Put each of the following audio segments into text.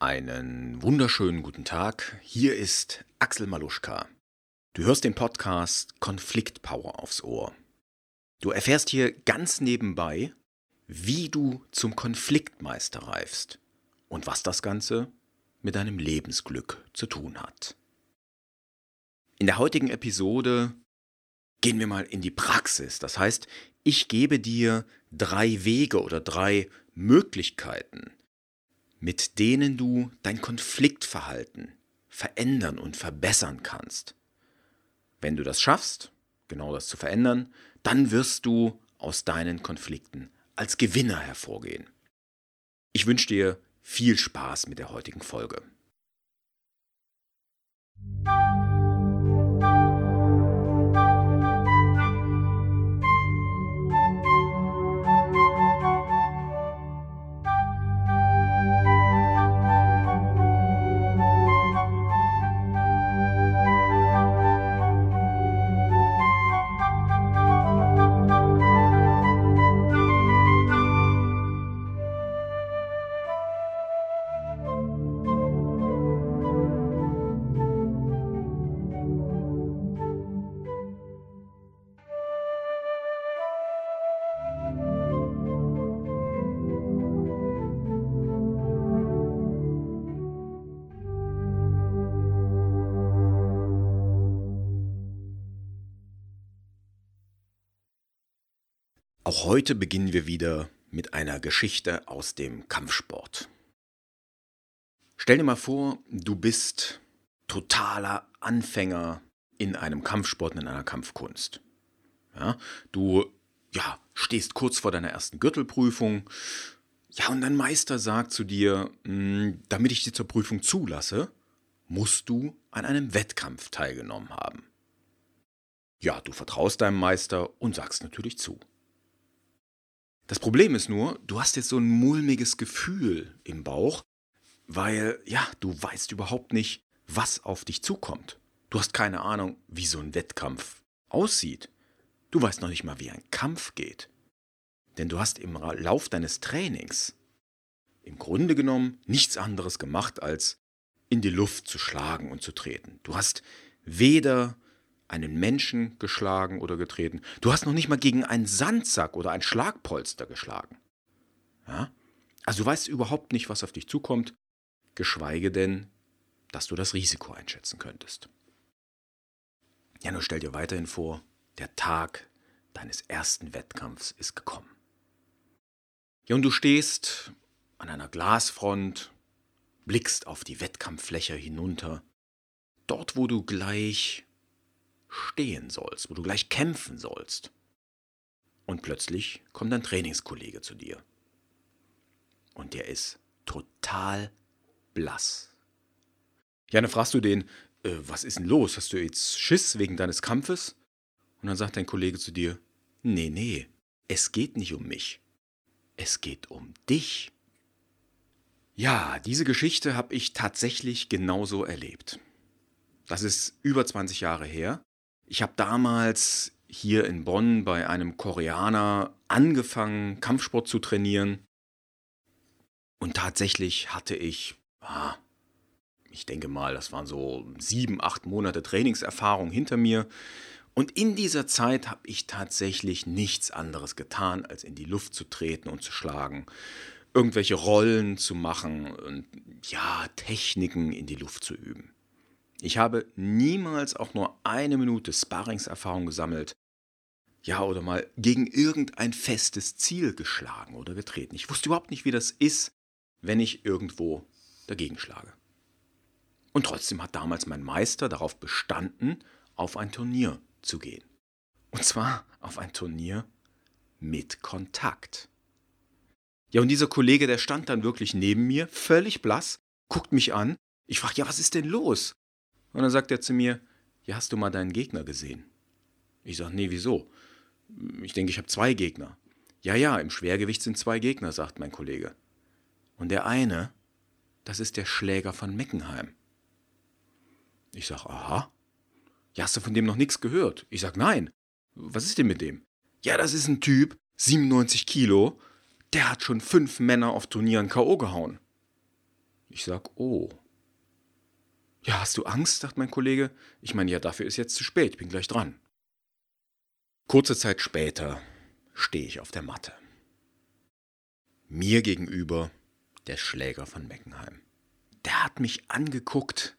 Einen wunderschönen guten Tag. Hier ist Axel Maluschka. Du hörst den Podcast Konfliktpower aufs Ohr. Du erfährst hier ganz nebenbei, wie du zum Konfliktmeister reifst und was das Ganze mit deinem Lebensglück zu tun hat. In der heutigen Episode gehen wir mal in die Praxis. Das heißt, ich gebe dir drei Wege oder drei Möglichkeiten, mit denen du dein Konfliktverhalten verändern und verbessern kannst. Wenn du das schaffst, genau das zu verändern, dann wirst du aus deinen Konflikten als Gewinner hervorgehen. Ich wünsche dir viel Spaß mit der heutigen Folge. Heute beginnen wir wieder mit einer Geschichte aus dem Kampfsport. Stell dir mal vor, du bist totaler Anfänger in einem Kampfsport, in einer Kampfkunst. Ja, du ja, stehst kurz vor deiner ersten Gürtelprüfung. Ja, und dein Meister sagt zu dir, hm, damit ich dich zur Prüfung zulasse, musst du an einem Wettkampf teilgenommen haben. Ja, du vertraust deinem Meister und sagst natürlich zu. Das Problem ist nur, du hast jetzt so ein mulmiges Gefühl im Bauch, weil, ja, du weißt überhaupt nicht, was auf dich zukommt. Du hast keine Ahnung, wie so ein Wettkampf aussieht. Du weißt noch nicht mal, wie ein Kampf geht. Denn du hast im Lauf deines Trainings im Grunde genommen nichts anderes gemacht, als in die Luft zu schlagen und zu treten. Du hast weder einen Menschen geschlagen oder getreten. Du hast noch nicht mal gegen einen Sandsack oder ein Schlagpolster geschlagen. Ja? Also du weißt überhaupt nicht, was auf dich zukommt, geschweige denn, dass du das Risiko einschätzen könntest. Ja, nur stell dir weiterhin vor, der Tag deines ersten Wettkampfs ist gekommen. Ja, und du stehst an einer Glasfront, blickst auf die Wettkampffläche hinunter, dort wo du gleich stehen sollst, wo du gleich kämpfen sollst. Und plötzlich kommt ein Trainingskollege zu dir. Und der ist total blass. Ja, dann fragst du den, äh, was ist denn los? Hast du jetzt Schiss wegen deines Kampfes? Und dann sagt dein Kollege zu dir, nee, nee, es geht nicht um mich. Es geht um dich. Ja, diese Geschichte habe ich tatsächlich genauso erlebt. Das ist über 20 Jahre her. Ich habe damals hier in Bonn bei einem Koreaner angefangen, Kampfsport zu trainieren. Und tatsächlich hatte ich, ah, ich denke mal, das waren so sieben, acht Monate Trainingserfahrung hinter mir. Und in dieser Zeit habe ich tatsächlich nichts anderes getan, als in die Luft zu treten und zu schlagen, irgendwelche Rollen zu machen und ja, Techniken in die Luft zu üben. Ich habe niemals auch nur eine Minute Sparringserfahrung gesammelt. Ja, oder mal gegen irgendein festes Ziel geschlagen oder getreten. Ich wusste überhaupt nicht, wie das ist, wenn ich irgendwo dagegen schlage. Und trotzdem hat damals mein Meister darauf bestanden, auf ein Turnier zu gehen. Und zwar auf ein Turnier mit Kontakt. Ja, und dieser Kollege, der stand dann wirklich neben mir, völlig blass, guckt mich an. Ich frage, ja, was ist denn los? Und dann sagt er zu mir, ja, hast du mal deinen Gegner gesehen? Ich sage, nee, wieso? Ich denke, ich habe zwei Gegner. Ja, ja, im Schwergewicht sind zwei Gegner, sagt mein Kollege. Und der eine, das ist der Schläger von Meckenheim. Ich sage, aha. Ja, hast du von dem noch nichts gehört? Ich sage, nein. Was ist denn mit dem? Ja, das ist ein Typ, 97 Kilo, der hat schon fünf Männer auf Turnieren K.O. gehauen. Ich sag, oh. Ja, hast du Angst? sagt mein Kollege. Ich meine, ja, dafür ist jetzt zu spät, ich bin gleich dran. Kurze Zeit später stehe ich auf der Matte. Mir gegenüber der Schläger von Meckenheim. Der hat mich angeguckt,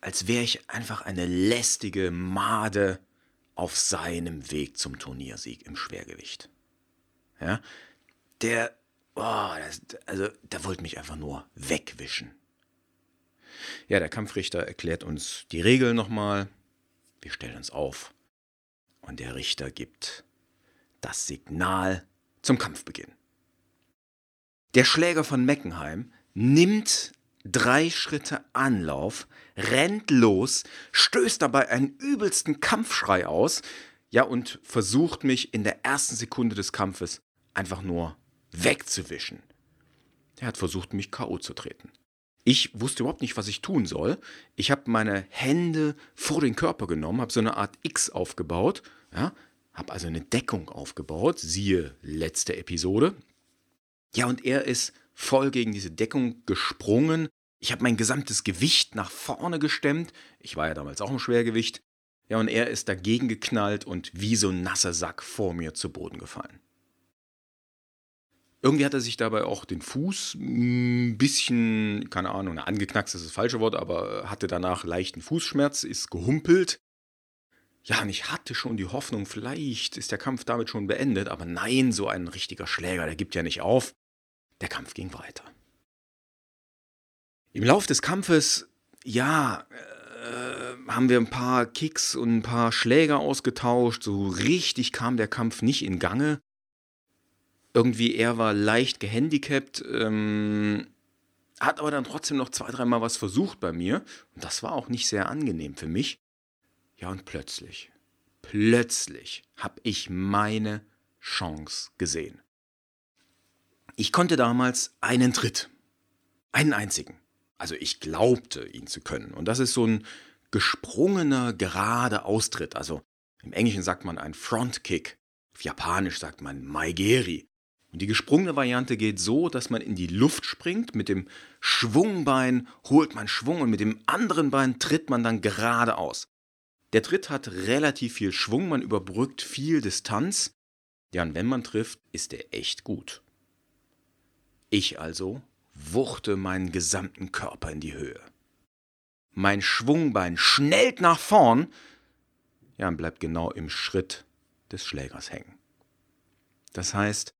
als wäre ich einfach eine lästige Made auf seinem Weg zum Turniersieg im Schwergewicht. Ja, der, oh, das, also, der wollte mich einfach nur wegwischen. Ja, der Kampfrichter erklärt uns die Regeln nochmal. Wir stellen uns auf. Und der Richter gibt das Signal zum Kampfbeginn. Der Schläger von Meckenheim nimmt drei Schritte Anlauf, rennt los, stößt dabei einen übelsten Kampfschrei aus, ja, und versucht mich in der ersten Sekunde des Kampfes einfach nur wegzuwischen. Er hat versucht, mich K.O. zu treten. Ich wusste überhaupt nicht, was ich tun soll. Ich habe meine Hände vor den Körper genommen, habe so eine Art X aufgebaut, ja, habe also eine Deckung aufgebaut, siehe letzte Episode, ja, und er ist voll gegen diese Deckung gesprungen. Ich habe mein gesamtes Gewicht nach vorne gestemmt. Ich war ja damals auch im Schwergewicht. Ja, und er ist dagegen geknallt und wie so ein nasser Sack vor mir zu Boden gefallen. Irgendwie hat er sich dabei auch den Fuß ein bisschen, keine Ahnung, angeknackst ist das falsche Wort, aber hatte danach leichten Fußschmerz, ist gehumpelt. Ja, und ich hatte schon die Hoffnung, vielleicht ist der Kampf damit schon beendet, aber nein, so ein richtiger Schläger, der gibt ja nicht auf. Der Kampf ging weiter. Im Lauf des Kampfes, ja, äh, haben wir ein paar Kicks und ein paar Schläger ausgetauscht. So richtig kam der Kampf nicht in Gange. Irgendwie er war leicht gehandicapt, ähm, hat aber dann trotzdem noch zwei, dreimal was versucht bei mir. Und das war auch nicht sehr angenehm für mich. Ja, und plötzlich, plötzlich habe ich meine Chance gesehen. Ich konnte damals einen Tritt. Einen einzigen. Also ich glaubte, ihn zu können. Und das ist so ein gesprungener, gerade Austritt. Also im Englischen sagt man ein Frontkick. Auf Japanisch sagt man Maigeri. Und die gesprungene Variante geht so, dass man in die Luft springt. Mit dem Schwungbein holt man Schwung und mit dem anderen Bein tritt man dann geradeaus. Der Tritt hat relativ viel Schwung, man überbrückt viel Distanz. Ja, und wenn man trifft, ist er echt gut. Ich also wuchte meinen gesamten Körper in die Höhe. Mein Schwungbein schnellt nach vorn, ja, und bleibt genau im Schritt des Schlägers hängen. Das heißt,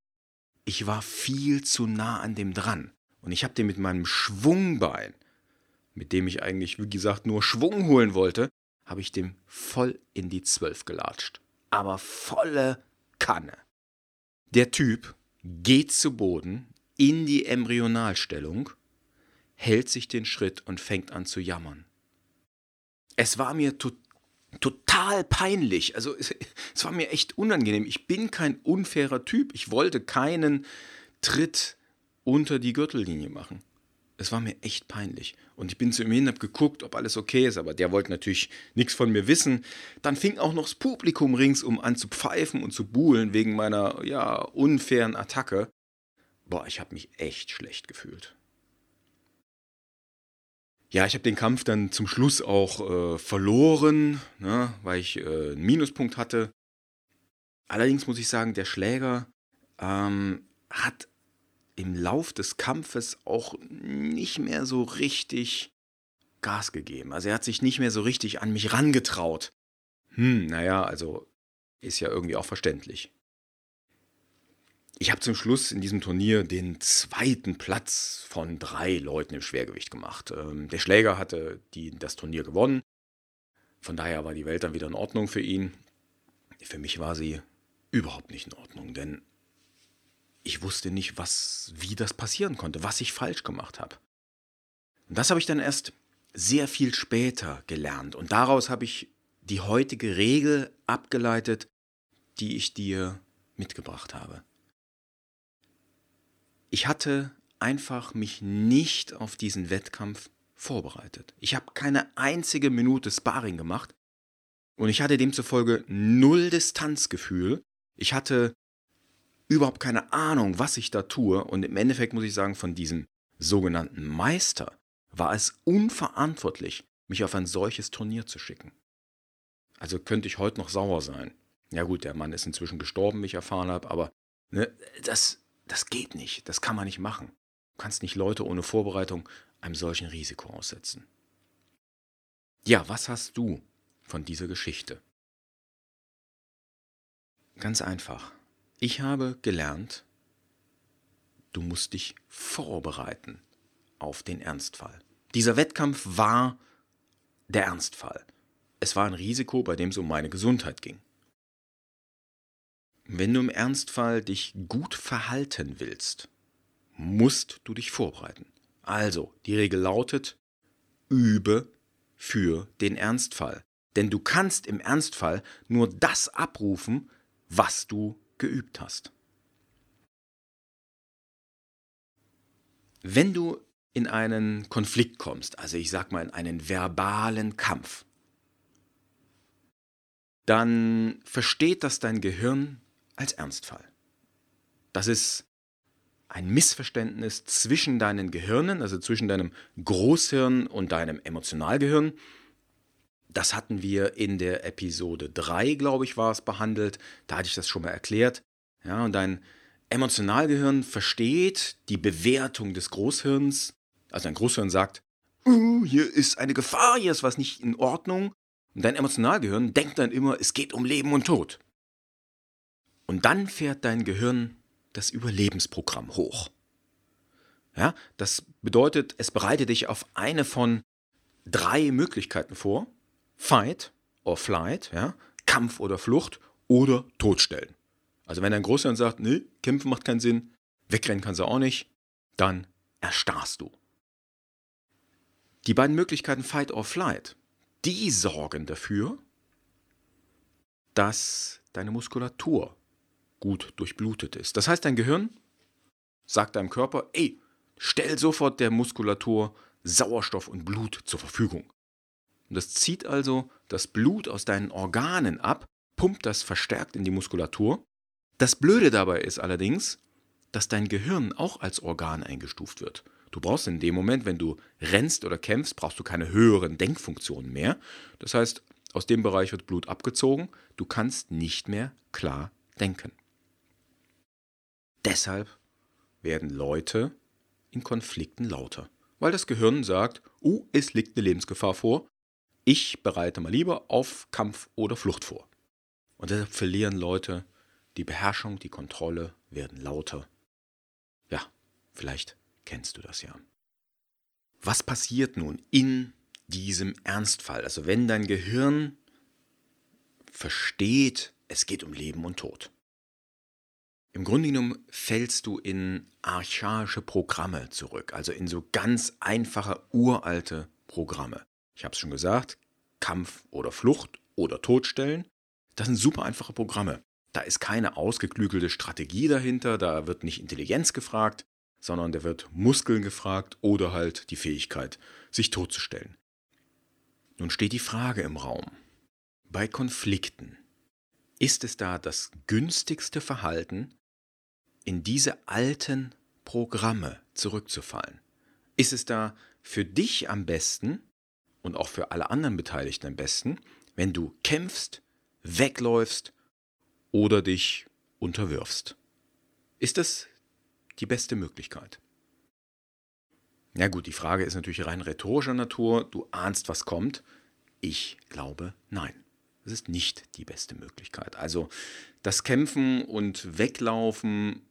ich war viel zu nah an dem dran und ich habe den mit meinem Schwungbein, mit dem ich eigentlich, wie gesagt, nur Schwung holen wollte, habe ich dem voll in die Zwölf gelatscht. Aber volle Kanne. Der Typ geht zu Boden, in die Embryonalstellung, hält sich den Schritt und fängt an zu jammern. Es war mir to total peinlich, also es, es war mir echt unangenehm. Ich bin kein unfairer Typ, ich wollte keinen Tritt unter die Gürtellinie machen. Es war mir echt peinlich. Und ich bin zu ihm hin, habe geguckt, ob alles okay ist, aber der wollte natürlich nichts von mir wissen. Dann fing auch noch das Publikum ringsum an zu pfeifen und zu buhlen wegen meiner ja, unfairen Attacke boah, ich habe mich echt schlecht gefühlt. Ja, ich habe den Kampf dann zum Schluss auch äh, verloren, ne, weil ich äh, einen Minuspunkt hatte. Allerdings muss ich sagen, der Schläger ähm, hat im Lauf des Kampfes auch nicht mehr so richtig Gas gegeben. Also er hat sich nicht mehr so richtig an mich rangetraut. Hm, naja, also ist ja irgendwie auch verständlich. Ich habe zum Schluss in diesem Turnier den zweiten Platz von drei Leuten im Schwergewicht gemacht. Ähm, der Schläger hatte die, das Turnier gewonnen. Von daher war die Welt dann wieder in Ordnung für ihn. Für mich war sie überhaupt nicht in Ordnung, denn ich wusste nicht, was, wie das passieren konnte, was ich falsch gemacht habe. Und das habe ich dann erst sehr viel später gelernt. Und daraus habe ich die heutige Regel abgeleitet, die ich dir mitgebracht habe. Ich hatte einfach mich nicht auf diesen Wettkampf vorbereitet. Ich habe keine einzige Minute Sparring gemacht und ich hatte demzufolge null Distanzgefühl. Ich hatte überhaupt keine Ahnung, was ich da tue und im Endeffekt muss ich sagen, von diesem sogenannten Meister war es unverantwortlich, mich auf ein solches Turnier zu schicken. Also könnte ich heute noch sauer sein. Ja gut, der Mann ist inzwischen gestorben, wie ich erfahren habe, aber ne, das, das geht nicht, das kann man nicht machen. Du kannst nicht Leute ohne Vorbereitung einem solchen Risiko aussetzen. Ja, was hast du von dieser Geschichte? Ganz einfach. Ich habe gelernt, du musst dich vorbereiten auf den Ernstfall. Dieser Wettkampf war der Ernstfall. Es war ein Risiko, bei dem es um meine Gesundheit ging. Wenn du im Ernstfall dich gut verhalten willst, musst du dich vorbereiten. Also, die Regel lautet, übe für den Ernstfall. Denn du kannst im Ernstfall nur das abrufen, was du geübt hast. Wenn du in einen Konflikt kommst, also ich sag mal in einen verbalen Kampf, dann versteht das dein Gehirn als Ernstfall. Das ist ein Missverständnis zwischen deinen Gehirnen, also zwischen deinem Großhirn und deinem Emotionalgehirn. Das hatten wir in der Episode 3, glaube ich, war es behandelt. Da hatte ich das schon mal erklärt. Ja, und dein Emotionalgehirn versteht die Bewertung des Großhirns. Also dein Großhirn sagt, uh, hier ist eine Gefahr, hier ist was nicht in Ordnung. Und dein Emotionalgehirn denkt dann immer, es geht um Leben und Tod. Und dann fährt dein Gehirn das Überlebensprogramm hoch. Ja, das bedeutet, es bereitet dich auf eine von drei Möglichkeiten vor. Fight or Flight, ja, Kampf oder Flucht oder Todstellen. Also wenn dein Großhirn sagt, nee, kämpfen macht keinen Sinn, wegrennen kannst du auch nicht, dann erstarrst du. Die beiden Möglichkeiten Fight or Flight, die sorgen dafür, dass deine Muskulatur gut durchblutet ist. Das heißt, dein Gehirn sagt deinem Körper, ey, stell sofort der Muskulatur Sauerstoff und Blut zur Verfügung. Und das zieht also das Blut aus deinen Organen ab, pumpt das verstärkt in die Muskulatur. Das Blöde dabei ist allerdings, dass dein Gehirn auch als Organ eingestuft wird. Du brauchst in dem Moment, wenn du rennst oder kämpfst, brauchst du keine höheren Denkfunktionen mehr. Das heißt, aus dem Bereich wird Blut abgezogen, du kannst nicht mehr klar denken. Deshalb werden Leute in Konflikten lauter, weil das Gehirn sagt, oh, es liegt eine Lebensgefahr vor, ich bereite mal lieber auf Kampf oder Flucht vor. Und deshalb verlieren Leute die Beherrschung, die Kontrolle, werden lauter. Ja, vielleicht kennst du das ja. Was passiert nun in diesem Ernstfall? Also wenn dein Gehirn versteht, es geht um Leben und Tod. Im Grunde genommen fällst du in archaische Programme zurück, also in so ganz einfache, uralte Programme. Ich habe es schon gesagt, Kampf oder Flucht oder Todstellen, das sind super einfache Programme. Da ist keine ausgeklügelte Strategie dahinter, da wird nicht Intelligenz gefragt, sondern da wird Muskeln gefragt oder halt die Fähigkeit, sich totzustellen. Nun steht die Frage im Raum. Bei Konflikten, ist es da das günstigste Verhalten, in diese alten Programme zurückzufallen? Ist es da für dich am besten und auch für alle anderen Beteiligten am besten, wenn du kämpfst, wegläufst oder dich unterwirfst? Ist das die beste Möglichkeit? Ja gut, die Frage ist natürlich rein rhetorischer Natur. Du ahnst, was kommt. Ich glaube, nein. Es ist nicht die beste Möglichkeit. Also das Kämpfen und Weglaufen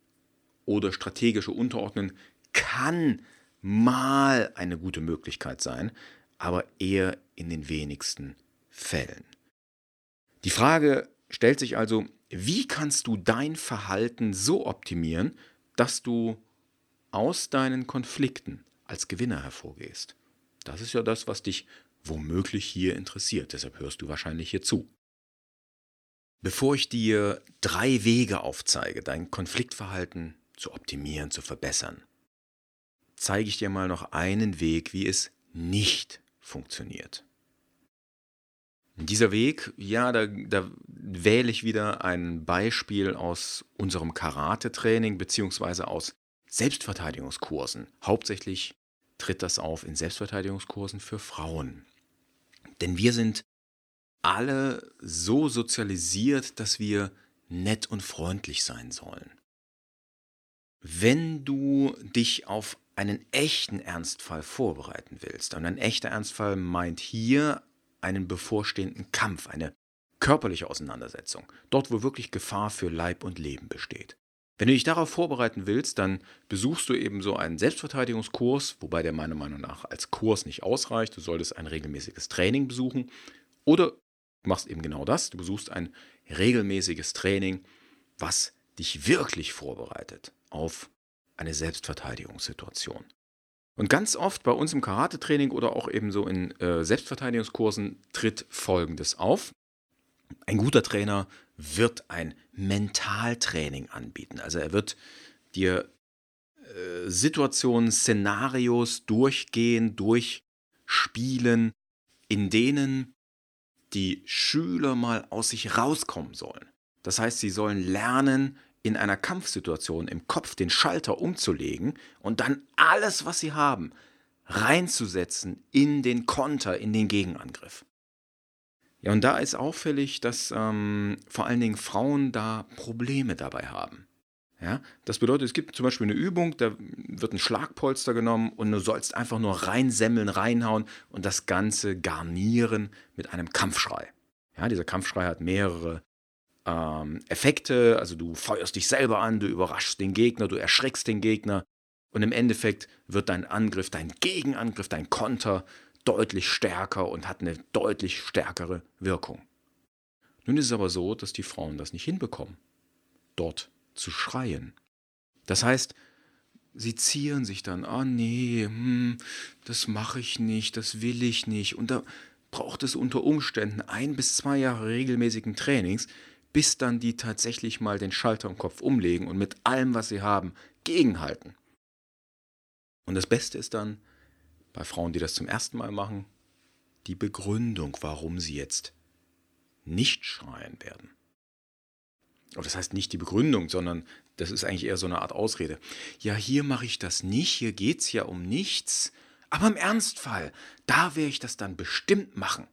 oder strategische Unterordnen kann mal eine gute Möglichkeit sein, aber eher in den wenigsten Fällen. Die Frage stellt sich also, wie kannst du dein Verhalten so optimieren, dass du aus deinen Konflikten als Gewinner hervorgehst? Das ist ja das, was dich womöglich hier interessiert, deshalb hörst du wahrscheinlich hier zu. Bevor ich dir drei Wege aufzeige, dein Konfliktverhalten zu optimieren, zu verbessern, zeige ich dir mal noch einen Weg, wie es nicht funktioniert. Dieser Weg, ja, da, da wähle ich wieder ein Beispiel aus unserem Karate-Training beziehungsweise aus Selbstverteidigungskursen. Hauptsächlich tritt das auf in Selbstverteidigungskursen für Frauen. Denn wir sind alle so sozialisiert, dass wir nett und freundlich sein sollen. Wenn du dich auf einen echten Ernstfall vorbereiten willst, und ein echter Ernstfall meint hier einen bevorstehenden Kampf, eine körperliche Auseinandersetzung, dort wo wirklich Gefahr für Leib und Leben besteht. Wenn du dich darauf vorbereiten willst, dann besuchst du eben so einen Selbstverteidigungskurs, wobei der meiner Meinung nach als Kurs nicht ausreicht. Du solltest ein regelmäßiges Training besuchen oder du machst eben genau das. Du besuchst ein regelmäßiges Training, was dich wirklich vorbereitet auf eine Selbstverteidigungssituation. Und ganz oft bei uns im Karate-Training oder auch eben so in äh, Selbstverteidigungskursen tritt Folgendes auf. Ein guter Trainer wird ein Mentaltraining anbieten. Also er wird dir äh, Situationen, Szenarios durchgehen, durchspielen, in denen die Schüler mal aus sich rauskommen sollen. Das heißt, sie sollen lernen, in einer Kampfsituation im Kopf den Schalter umzulegen und dann alles, was sie haben, reinzusetzen in den Konter, in den Gegenangriff. Ja, und da ist auffällig, dass ähm, vor allen Dingen Frauen da Probleme dabei haben. Ja, das bedeutet, es gibt zum Beispiel eine Übung, da wird ein Schlagpolster genommen und du sollst einfach nur reinsemmeln, reinhauen und das Ganze garnieren mit einem Kampfschrei. Ja, dieser Kampfschrei hat mehrere ähm, Effekte, also du feuerst dich selber an, du überraschst den Gegner, du erschreckst den Gegner und im Endeffekt wird dein Angriff, dein Gegenangriff, dein Konter deutlich stärker und hat eine deutlich stärkere Wirkung. Nun ist es aber so, dass die Frauen das nicht hinbekommen, dort zu schreien. Das heißt, sie zieren sich dann, ah oh nee, hm, das mache ich nicht, das will ich nicht. Und da braucht es unter Umständen ein bis zwei Jahre regelmäßigen Trainings, bis dann die tatsächlich mal den Schalter im Kopf umlegen und mit allem, was sie haben, gegenhalten. Und das Beste ist dann, bei Frauen, die das zum ersten Mal machen, die Begründung, warum sie jetzt nicht schreien werden. Oder das heißt nicht die Begründung, sondern das ist eigentlich eher so eine Art Ausrede. Ja, hier mache ich das nicht, hier geht es ja um nichts, aber im Ernstfall, da werde ich das dann bestimmt machen.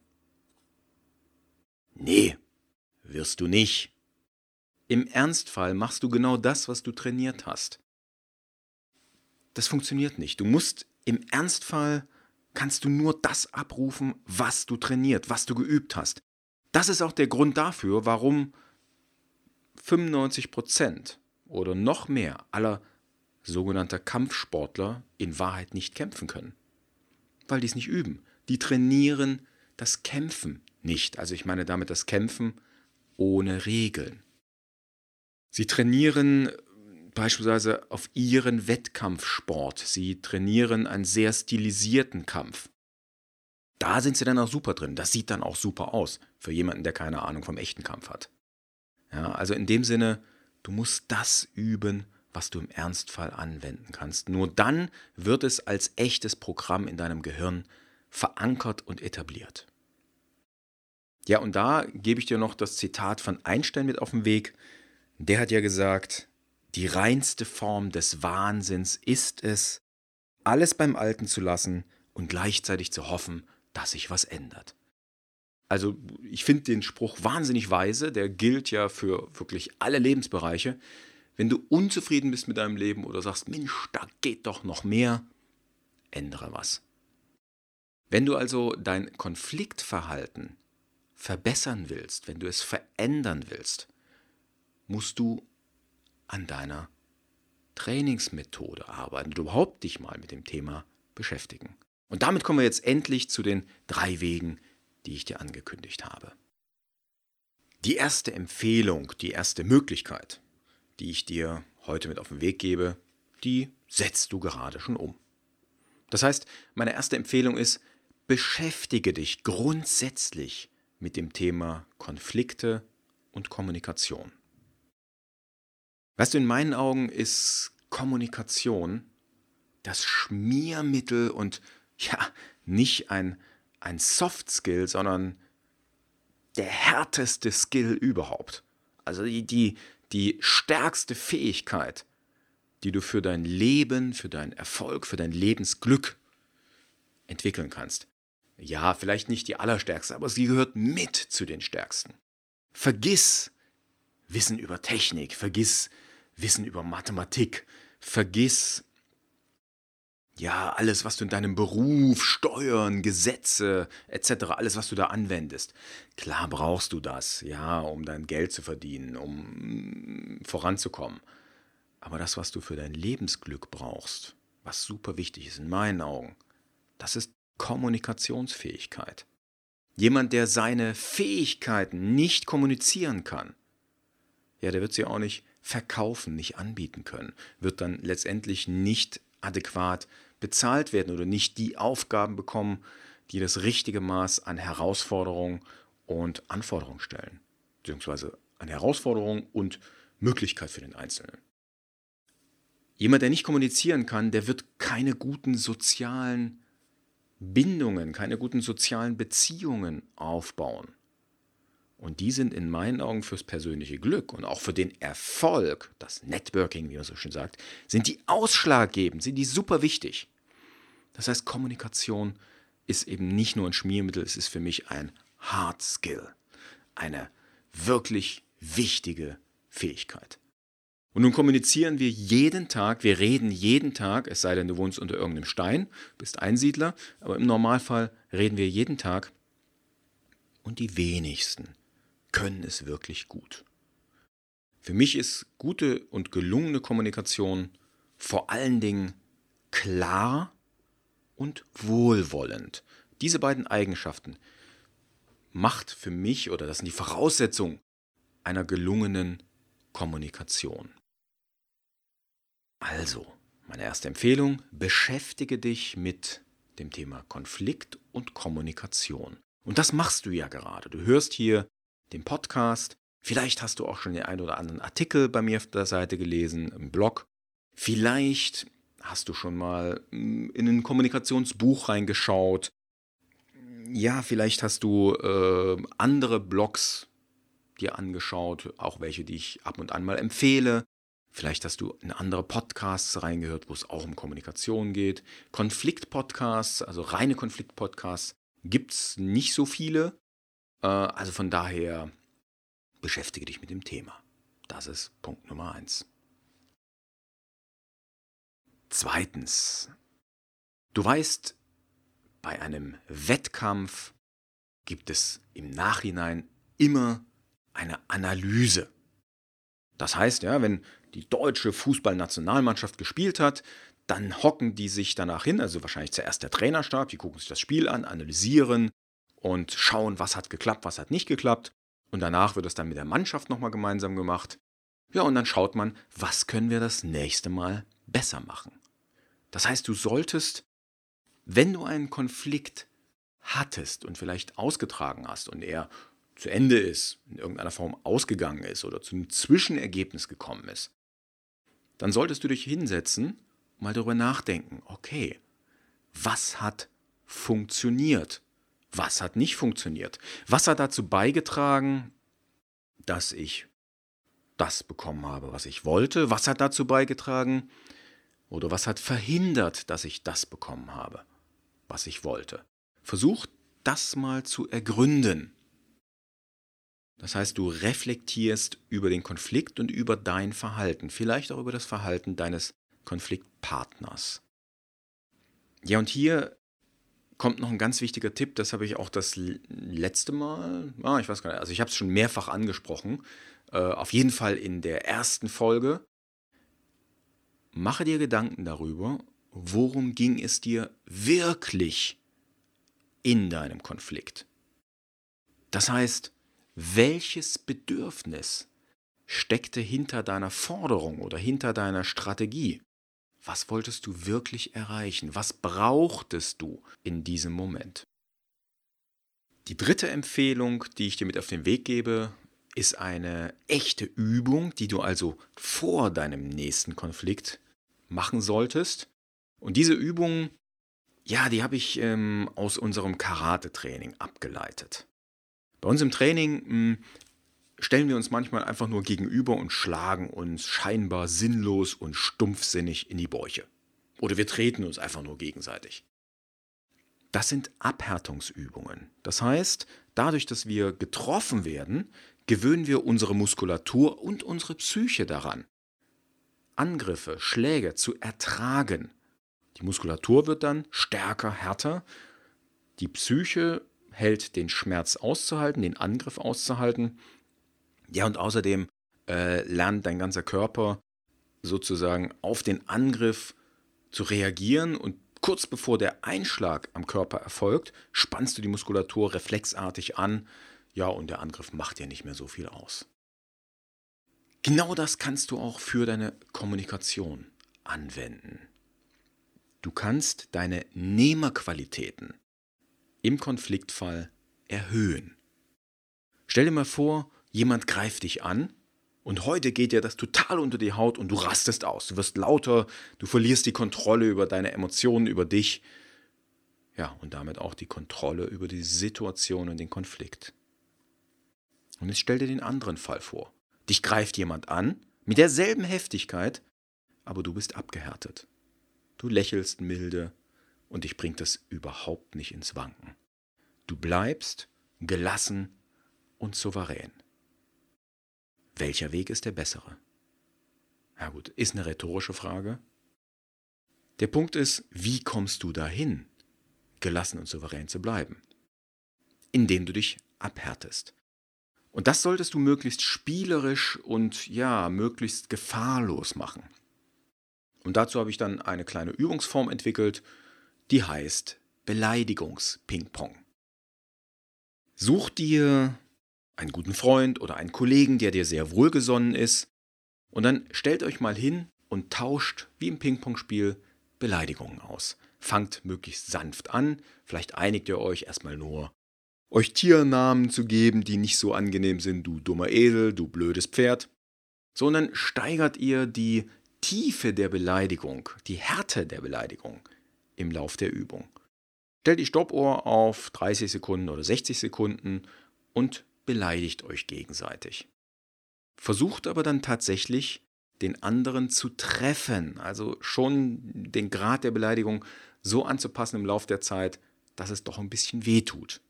Nee, wirst du nicht. Im Ernstfall machst du genau das, was du trainiert hast. Das funktioniert nicht. Du musst im Ernstfall kannst du nur das abrufen, was du trainiert, was du geübt hast. Das ist auch der Grund dafür, warum 95 Prozent oder noch mehr aller sogenannter Kampfsportler in Wahrheit nicht kämpfen können. Weil die es nicht üben. Die trainieren das Kämpfen nicht. Also ich meine damit das Kämpfen ohne Regeln. Sie trainieren beispielsweise auf ihren Wettkampfsport. Sie trainieren einen sehr stilisierten Kampf. Da sind sie dann auch super drin. Das sieht dann auch super aus für jemanden, der keine Ahnung vom echten Kampf hat. Ja, also in dem Sinne, du musst das üben, was du im Ernstfall anwenden kannst. Nur dann wird es als echtes Programm in deinem Gehirn verankert und etabliert. Ja, und da gebe ich dir noch das Zitat von Einstein mit auf den Weg. Der hat ja gesagt, die reinste Form des Wahnsinns ist es, alles beim Alten zu lassen und gleichzeitig zu hoffen, dass sich was ändert. Also ich finde den Spruch wahnsinnig weise, der gilt ja für wirklich alle Lebensbereiche. Wenn du unzufrieden bist mit deinem Leben oder sagst, Mensch, da geht doch noch mehr, ändere was. Wenn du also dein Konfliktverhalten verbessern willst, wenn du es verändern willst, musst du an deiner Trainingsmethode arbeiten, du überhaupt dich mal mit dem Thema beschäftigen. Und damit kommen wir jetzt endlich zu den drei Wegen, die ich dir angekündigt habe. Die erste Empfehlung, die erste Möglichkeit, die ich dir heute mit auf den Weg gebe, die setzt du gerade schon um. Das heißt, meine erste Empfehlung ist, beschäftige dich grundsätzlich mit dem Thema Konflikte und Kommunikation. Weißt du, in meinen Augen ist Kommunikation das Schmiermittel und ja, nicht ein, ein Soft Skill, sondern der härteste Skill überhaupt. Also die, die, die stärkste Fähigkeit, die du für dein Leben, für deinen Erfolg, für dein Lebensglück entwickeln kannst. Ja, vielleicht nicht die allerstärkste, aber sie gehört mit zu den stärksten. Vergiss Wissen über Technik, vergiss Wissen über Mathematik, vergiss ja, alles, was du in deinem Beruf, Steuern, Gesetze etc., alles, was du da anwendest. Klar brauchst du das, ja, um dein Geld zu verdienen, um voranzukommen. Aber das, was du für dein Lebensglück brauchst, was super wichtig ist in meinen Augen, das ist Kommunikationsfähigkeit. Jemand, der seine Fähigkeiten nicht kommunizieren kann, ja, der wird sie auch nicht verkaufen, nicht anbieten können, wird dann letztendlich nicht adäquat bezahlt werden oder nicht die Aufgaben bekommen, die das richtige Maß an Herausforderung und Anforderung stellen, beziehungsweise an Herausforderung und Möglichkeit für den Einzelnen. Jemand, der nicht kommunizieren kann, der wird keine guten sozialen Bindungen, keine guten sozialen Beziehungen aufbauen. Und die sind in meinen Augen fürs persönliche Glück und auch für den Erfolg, das Networking, wie man so schön sagt, sind die ausschlaggebend, sind die super wichtig. Das heißt, Kommunikation ist eben nicht nur ein Schmiermittel, es ist für mich ein Hard Skill, eine wirklich wichtige Fähigkeit. Und nun kommunizieren wir jeden Tag, wir reden jeden Tag, es sei denn, du wohnst unter irgendeinem Stein, bist Einsiedler, aber im Normalfall reden wir jeden Tag und die wenigsten können es wirklich gut. Für mich ist gute und gelungene Kommunikation vor allen Dingen klar und wohlwollend. Diese beiden Eigenschaften macht für mich oder das sind die Voraussetzungen einer gelungenen Kommunikation. Also, meine erste Empfehlung, beschäftige dich mit dem Thema Konflikt und Kommunikation. Und das machst du ja gerade. Du hörst hier den Podcast. Vielleicht hast du auch schon den einen oder anderen Artikel bei mir auf der Seite gelesen, im Blog. Vielleicht hast du schon mal hm, in ein Kommunikationsbuch reingeschaut. Ja, vielleicht hast du äh, andere Blogs dir angeschaut, auch welche, die ich ab und an mal empfehle. Vielleicht hast du in andere Podcasts reingehört, wo es auch um Kommunikation geht. Konfliktpodcasts, also reine Konfliktpodcasts, gibt es nicht so viele. Äh, also von daher beschäftige dich mit dem Thema. Das ist Punkt Nummer eins. Zweitens, du weißt, bei einem Wettkampf gibt es im Nachhinein immer eine Analyse. Das heißt, ja, wenn die deutsche Fußballnationalmannschaft gespielt hat, dann hocken die sich danach hin, also wahrscheinlich zuerst der Trainerstab, die gucken sich das Spiel an, analysieren, und schauen, was hat geklappt, was hat nicht geklappt. Und danach wird es dann mit der Mannschaft nochmal gemeinsam gemacht. Ja, und dann schaut man, was können wir das nächste Mal besser machen. Das heißt, du solltest, wenn du einen Konflikt hattest und vielleicht ausgetragen hast und er zu Ende ist, in irgendeiner Form ausgegangen ist oder zu einem Zwischenergebnis gekommen ist, dann solltest du dich hinsetzen mal darüber nachdenken, okay, was hat funktioniert? Was hat nicht funktioniert? Was hat dazu beigetragen, dass ich das bekommen habe, was ich wollte? Was hat dazu beigetragen oder was hat verhindert, dass ich das bekommen habe, was ich wollte? Versuch das mal zu ergründen. Das heißt, du reflektierst über den Konflikt und über dein Verhalten, vielleicht auch über das Verhalten deines Konfliktpartners. Ja, und hier kommt noch ein ganz wichtiger Tipp, das habe ich auch das letzte Mal, ah, ich weiß gar nicht, also ich habe es schon mehrfach angesprochen, äh, auf jeden Fall in der ersten Folge. Mache dir Gedanken darüber, worum ging es dir wirklich in deinem Konflikt. Das heißt, welches Bedürfnis steckte hinter deiner Forderung oder hinter deiner Strategie? Was wolltest du wirklich erreichen? Was brauchtest du in diesem Moment? Die dritte Empfehlung, die ich dir mit auf den Weg gebe, ist eine echte Übung, die du also vor deinem nächsten Konflikt machen solltest. Und diese Übung, ja, die habe ich ähm, aus unserem Karate-Training abgeleitet. Bei uns im Training mh, hm, stellen wir uns manchmal einfach nur gegenüber und schlagen uns scheinbar sinnlos und stumpfsinnig in die Bäuche. Oder wir treten uns einfach nur gegenseitig. Das sind Abhärtungsübungen. Das heißt, dadurch, dass wir getroffen werden, gewöhnen wir unsere Muskulatur und unsere Psyche daran, Angriffe, Schläge zu ertragen. Die Muskulatur wird dann stärker, härter. Die Psyche hält den Schmerz auszuhalten, den Angriff auszuhalten. Ja, und außerdem äh, lernt dein ganzer Körper sozusagen auf den Angriff zu reagieren und kurz bevor der Einschlag am Körper erfolgt, spannst du die Muskulatur reflexartig an, ja, und der Angriff macht dir nicht mehr so viel aus. Genau das kannst du auch für deine Kommunikation anwenden. Du kannst deine Nehmerqualitäten im Konfliktfall erhöhen. Stell dir mal vor, jemand greift dich an und heute geht dir das total unter die Haut und du rastest aus. Du wirst lauter, du verlierst die Kontrolle über deine Emotionen, über dich. Ja, und damit auch die Kontrolle über die Situation und den Konflikt. Und jetzt stell dir den anderen Fall vor. Dich greift jemand an, mit derselben Heftigkeit, aber du bist abgehärtet. Du lächelst milde und dich bringt das überhaupt nicht ins Wanken. Du bleibst gelassen und souverän. Welcher Weg ist der bessere? Ja gut, ist eine rhetorische Frage. Der Punkt ist, wie kommst du dahin, gelassen und souverän zu bleiben? Indem du dich abhärtest. Und das solltest du möglichst spielerisch und ja, möglichst gefahrlos machen. Und dazu habe ich dann eine kleine Übungsform entwickelt, die heißt Beleidigungs-Ping-Pong. Such dir einen guten Freund oder einen Kollegen, der dir sehr wohlgesonnen ist. Und dann stellt euch mal hin und tauscht, wie im Ping-Pong-Spiel, Beleidigungen aus. Fangt möglichst sanft an, vielleicht einigt ihr euch erstmal nur, euch Tiernamen zu geben, die nicht so angenehm sind, du dummer Esel, du blödes Pferd, sondern steigert ihr die Tiefe der Beleidigung, die Härte der Beleidigung im Lauf der Übung. Stellt die Stoppuhr auf 30 Sekunden oder 60 Sekunden und beleidigt euch gegenseitig. Versucht aber dann tatsächlich, den anderen zu treffen, also schon den Grad der Beleidigung so anzupassen im Laufe der Zeit, dass es doch ein bisschen weh tut.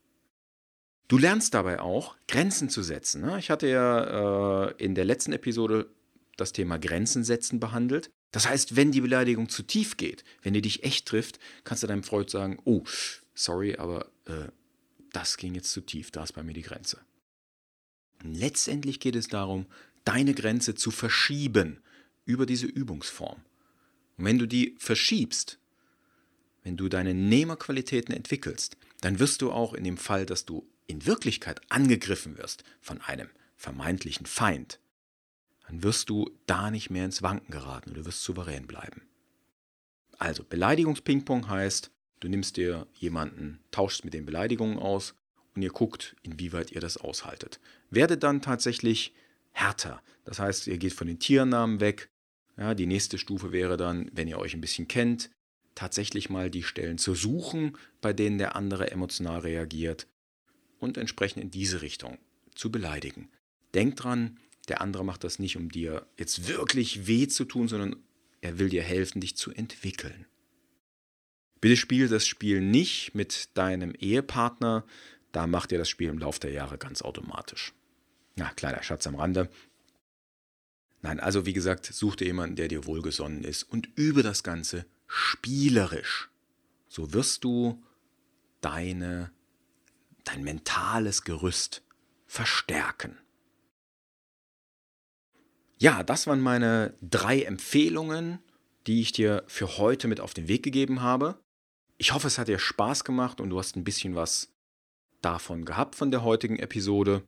Du lernst dabei auch, Grenzen zu setzen. Ne? Ich hatte ja äh, in der letzten Episode das Thema Grenzen setzen behandelt. Das heißt, wenn die Beleidigung zu tief geht, wenn die dich echt trifft, kannst du deinem Freund sagen, oh, sorry, aber äh, das ging jetzt zu tief, da ist bei mir die Grenze. Letztendlich geht es darum, deine Grenze zu verschieben über diese Übungsform. Und wenn du die verschiebst, wenn du deine Nehmerqualitäten entwickelst, dann wirst du auch in dem Fall, dass du in Wirklichkeit angegriffen wirst von einem vermeintlichen Feind, dann wirst du da nicht mehr ins Wanken geraten und du wirst souverän bleiben. Also Beleidigungspingpong heißt, du nimmst dir jemanden, tauschst mit den Beleidigungen aus und ihr guckt, inwieweit ihr das aushaltet. Werdet dann tatsächlich härter. Das heißt, ihr geht von den Tiernamen weg. Ja, die nächste Stufe wäre dann, wenn ihr euch ein bisschen kennt, tatsächlich mal die Stellen zu suchen, bei denen der andere emotional reagiert und entsprechend in diese Richtung zu beleidigen. Denkt dran, der andere macht das nicht, um dir jetzt wirklich weh zu tun, sondern er will dir helfen, dich zu entwickeln. Bitte spiel das Spiel nicht mit deinem Ehepartner, da macht ihr das Spiel im Laufe der Jahre ganz automatisch. Na, kleiner Schatz am Rande. Nein, also wie gesagt, such dir jemanden, der dir wohlgesonnen ist und übe das Ganze spielerisch. So wirst du deine, dein mentales Gerüst verstärken. Ja, das waren meine drei Empfehlungen, die ich dir für heute mit auf den Weg gegeben habe. Ich hoffe, es hat dir Spaß gemacht und du hast ein bisschen was davon gehabt von der heutigen Episode.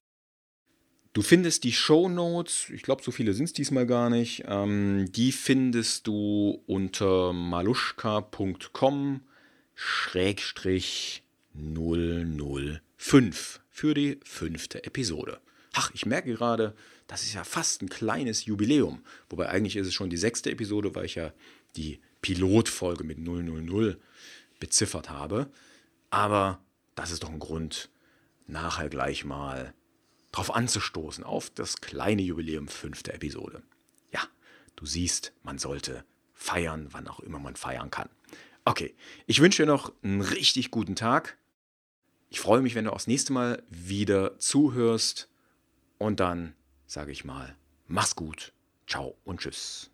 Du findest die Show Notes, ich glaube, so viele sind es diesmal gar nicht. Ähm, die findest du unter maluschka.com 005 für die fünfte Episode. Ach, ich merke gerade, das ist ja fast ein kleines Jubiläum. Wobei eigentlich ist es schon die sechste Episode, weil ich ja die Pilotfolge mit 000 beziffert habe. Aber das ist doch ein Grund, nachher gleich mal drauf anzustoßen, auf das kleine Jubiläum fünfte Episode. Ja, du siehst, man sollte feiern, wann auch immer man feiern kann. Okay, ich wünsche dir noch einen richtig guten Tag. Ich freue mich, wenn du auch das nächste Mal wieder zuhörst. Und dann sage ich mal, mach's gut, ciao und tschüss.